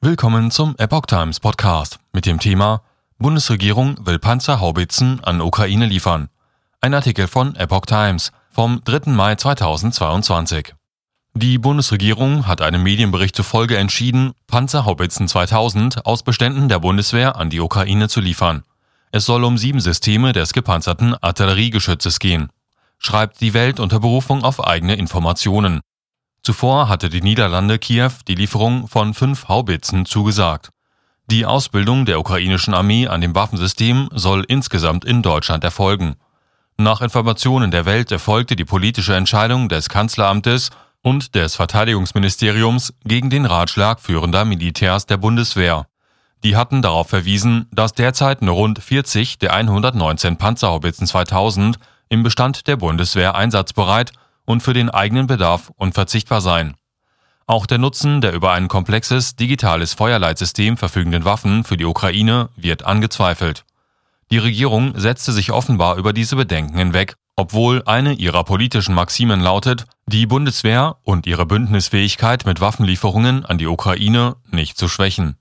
Willkommen zum Epoch Times Podcast mit dem Thema Bundesregierung will Panzerhaubitzen an Ukraine liefern. Ein Artikel von Epoch Times vom 3. Mai 2022. Die Bundesregierung hat einem Medienbericht zufolge entschieden, Panzerhaubitzen 2000 aus Beständen der Bundeswehr an die Ukraine zu liefern. Es soll um sieben Systeme des gepanzerten Artilleriegeschützes gehen, schreibt die Welt unter Berufung auf eigene Informationen. Zuvor hatte die Niederlande Kiew die Lieferung von fünf Haubitzen zugesagt. Die Ausbildung der ukrainischen Armee an dem Waffensystem soll insgesamt in Deutschland erfolgen. Nach Informationen der Welt erfolgte die politische Entscheidung des Kanzleramtes und des Verteidigungsministeriums gegen den Ratschlag führender Militärs der Bundeswehr. Die hatten darauf verwiesen, dass derzeit nur rund 40 der 119 Panzerhaubitzen 2000 im Bestand der Bundeswehr einsatzbereit und für den eigenen Bedarf unverzichtbar sein. Auch der Nutzen der über ein komplexes digitales Feuerleitsystem verfügenden Waffen für die Ukraine wird angezweifelt. Die Regierung setzte sich offenbar über diese Bedenken hinweg, obwohl eine ihrer politischen Maximen lautet, die Bundeswehr und ihre Bündnisfähigkeit mit Waffenlieferungen an die Ukraine nicht zu schwächen.